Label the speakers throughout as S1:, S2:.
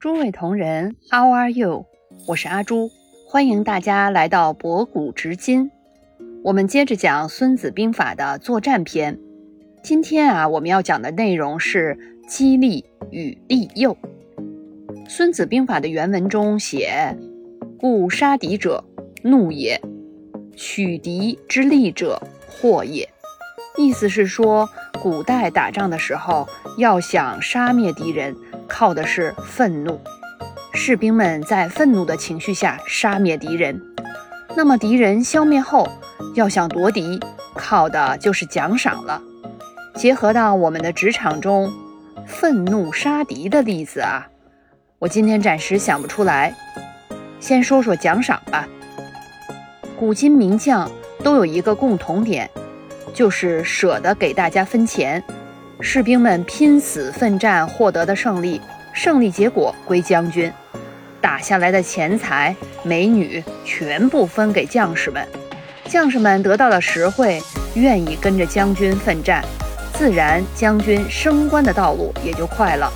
S1: 诸位同仁，How are you？我是阿朱，欢迎大家来到博古直今。我们接着讲《孙子兵法》的作战篇。今天啊，我们要讲的内容是激励与利诱。《孙子兵法》的原文中写：“故杀敌者，怒也；取敌之利者，祸也。”意思是说，古代打仗的时候，要想杀灭敌人，靠的是愤怒。士兵们在愤怒的情绪下杀灭敌人，那么敌人消灭后，要想夺敌，靠的就是奖赏了。结合到我们的职场中，愤怒杀敌的例子啊，我今天暂时想不出来。先说说奖赏吧。古今名将都有一个共同点。就是舍得给大家分钱，士兵们拼死奋战获得的胜利，胜利结果归将军，打下来的钱财、美女全部分给将士们，将士们得到了实惠，愿意跟着将军奋战，自然将军升官的道路也就快了。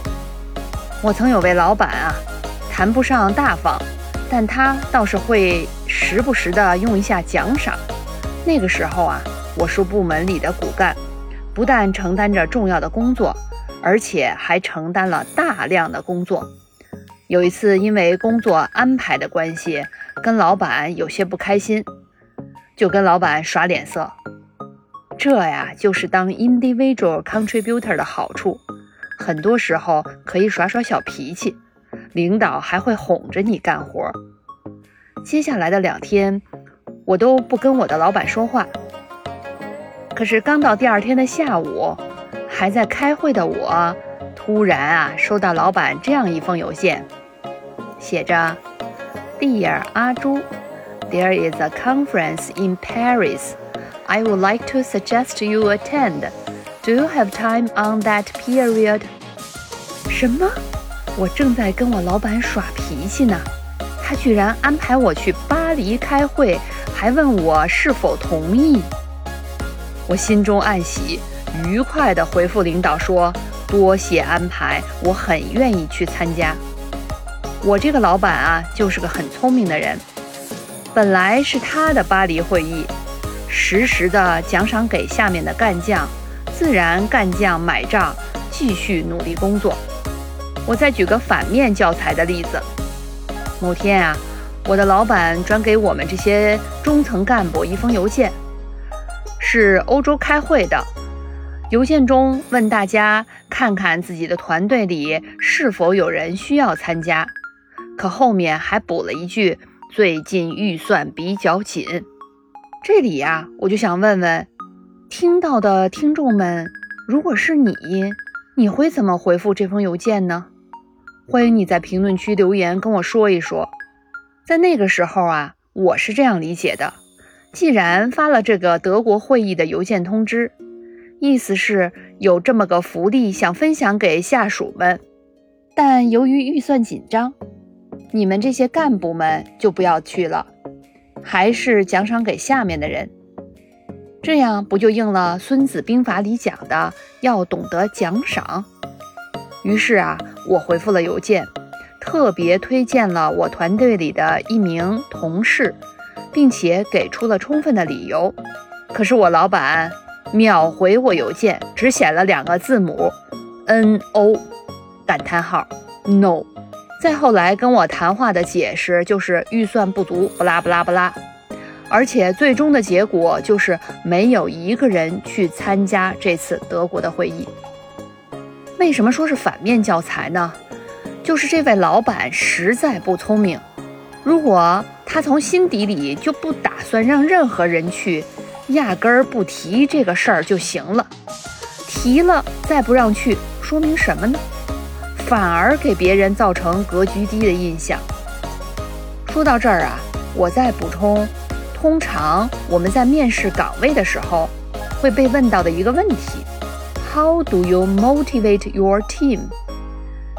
S1: 我曾有位老板啊，谈不上大方，但他倒是会时不时的用一下奖赏，那个时候啊。我是部门里的骨干，不但承担着重要的工作，而且还承担了大量的工作。有一次，因为工作安排的关系，跟老板有些不开心，就跟老板耍脸色。这呀，就是当 individual contributor 的好处，很多时候可以耍耍小脾气，领导还会哄着你干活。接下来的两天，我都不跟我的老板说话。可是刚到第二天的下午，还在开会的我，突然啊收到老板这样一封邮件，写着：“Dear 阿朱，There is a conference in Paris. I would like to suggest you attend. Do you have time on that period？” 什么？我正在跟我老板耍脾气呢，他居然安排我去巴黎开会，还问我是否同意。我心中暗喜，愉快地回复领导说：“多谢安排，我很愿意去参加。”我这个老板啊，就是个很聪明的人。本来是他的巴黎会议，实时的奖赏给下面的干将，自然干将买账，继续努力工作。我再举个反面教材的例子：某天啊，我的老板转给我们这些中层干部一封邮件。是欧洲开会的邮件中问大家看看自己的团队里是否有人需要参加，可后面还补了一句最近预算比较紧。这里呀，我就想问问听到的听众们，如果是你，你会怎么回复这封邮件呢？欢迎你在评论区留言跟我说一说。在那个时候啊，我是这样理解的。既然发了这个德国会议的邮件通知，意思是有这么个福利想分享给下属们，但由于预算紧张，你们这些干部们就不要去了，还是奖赏给下面的人，这样不就应了《孙子兵法》里讲的要懂得奖赏？于是啊，我回复了邮件，特别推荐了我团队里的一名同事。并且给出了充分的理由，可是我老板秒回我邮件，只写了两个字母 “n o”，感叹号 “no”。再后来跟我谈话的解释就是预算不足，不拉不拉不拉。而且最终的结果就是没有一个人去参加这次德国的会议。为什么说是反面教材呢？就是这位老板实在不聪明。如果他从心底里就不打算让任何人去，压根儿不提这个事儿就行了。提了再不让去，说明什么呢？反而给别人造成格局低的印象。说到这儿啊，我再补充，通常我们在面试岗位的时候会被问到的一个问题：How do you motivate your team？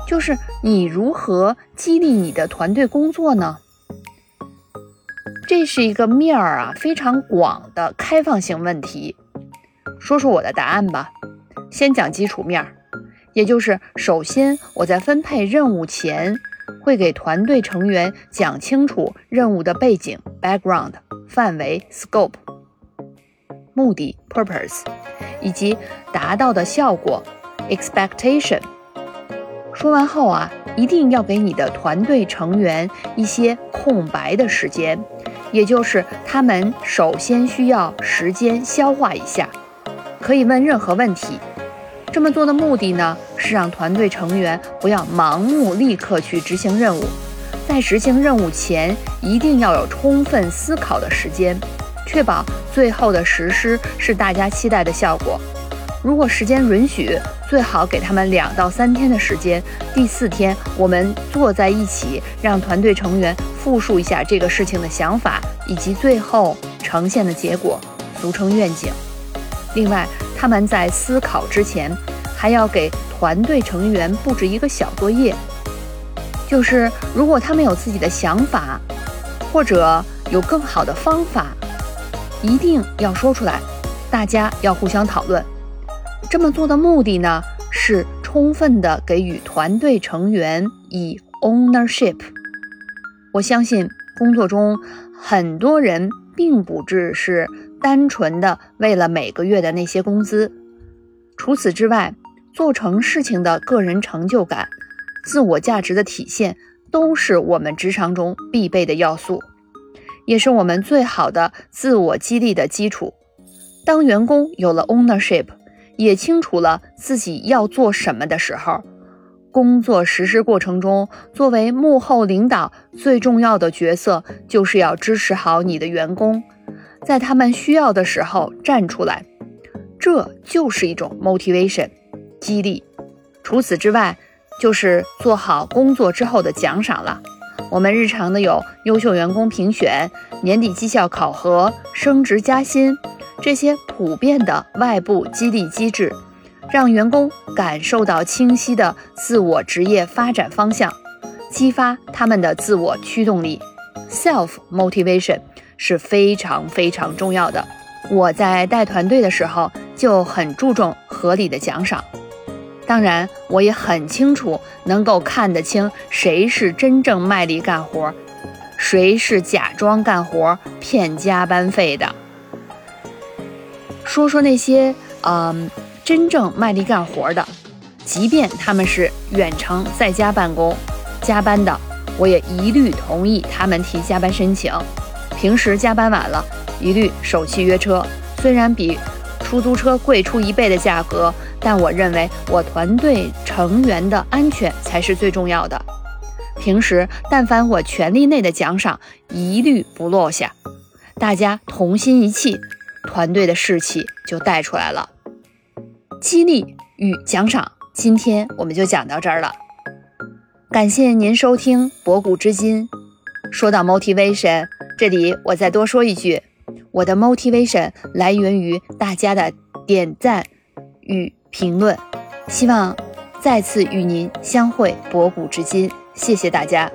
S1: 就是你如何激励你的团队工作呢？这是一个面儿啊非常广的开放性问题。说说我的答案吧。先讲基础面儿，也就是首先我在分配任务前会给团队成员讲清楚任务的背景 （background）、范围 （scope）、目的 （purpose） 以及达到的效果 （expectation）。说完后啊，一定要给你的团队成员一些空白的时间，也就是他们首先需要时间消化一下，可以问任何问题。这么做的目的呢，是让团队成员不要盲目立刻去执行任务，在执行任务前一定要有充分思考的时间，确保最后的实施是大家期待的效果。如果时间允许，最好给他们两到三天的时间。第四天，我们坐在一起，让团队成员复述一下这个事情的想法以及最后呈现的结果，俗称愿景。另外，他们在思考之前，还要给团队成员布置一个小作业，就是如果他们有自己的想法，或者有更好的方法，一定要说出来，大家要互相讨论。这么做的目的呢，是充分的给予团队成员以 ownership。我相信工作中很多人并不只是。单纯的为了每个月的那些工资，除此之外，做成事情的个人成就感、自我价值的体现，都是我们职场中必备的要素，也是我们最好的自我激励的基础。当员工有了 ownership，也清楚了自己要做什么的时候，工作实施过程中，作为幕后领导，最重要的角色就是要支持好你的员工。在他们需要的时候站出来，这就是一种 motivation 激励。除此之外，就是做好工作之后的奖赏了。我们日常的有优秀员工评选、年底绩效考核、升职加薪这些普遍的外部激励机制，让员工感受到清晰的自我职业发展方向，激发他们的自我驱动力 self motivation。是非常非常重要的。我在带团队的时候就很注重合理的奖赏，当然我也很清楚能够看得清谁是真正卖力干活，谁是假装干活骗加班费的。说说那些嗯真正卖力干活的，即便他们是远程在家办公加班的，我也一律同意他们提加班申请。平时加班晚了，一律首期约车。虽然比出租车贵出一倍的价格，但我认为我团队成员的安全才是最重要的。平时但凡我权力内的奖赏，一律不落下。大家同心一气，团队的士气就带出来了。激励与奖赏，今天我们就讲到这儿了。感谢您收听博古知今。说到 motivation。这里我再多说一句，我的 motivation 来源于大家的点赞与评论，希望再次与您相会博古知今，谢谢大家。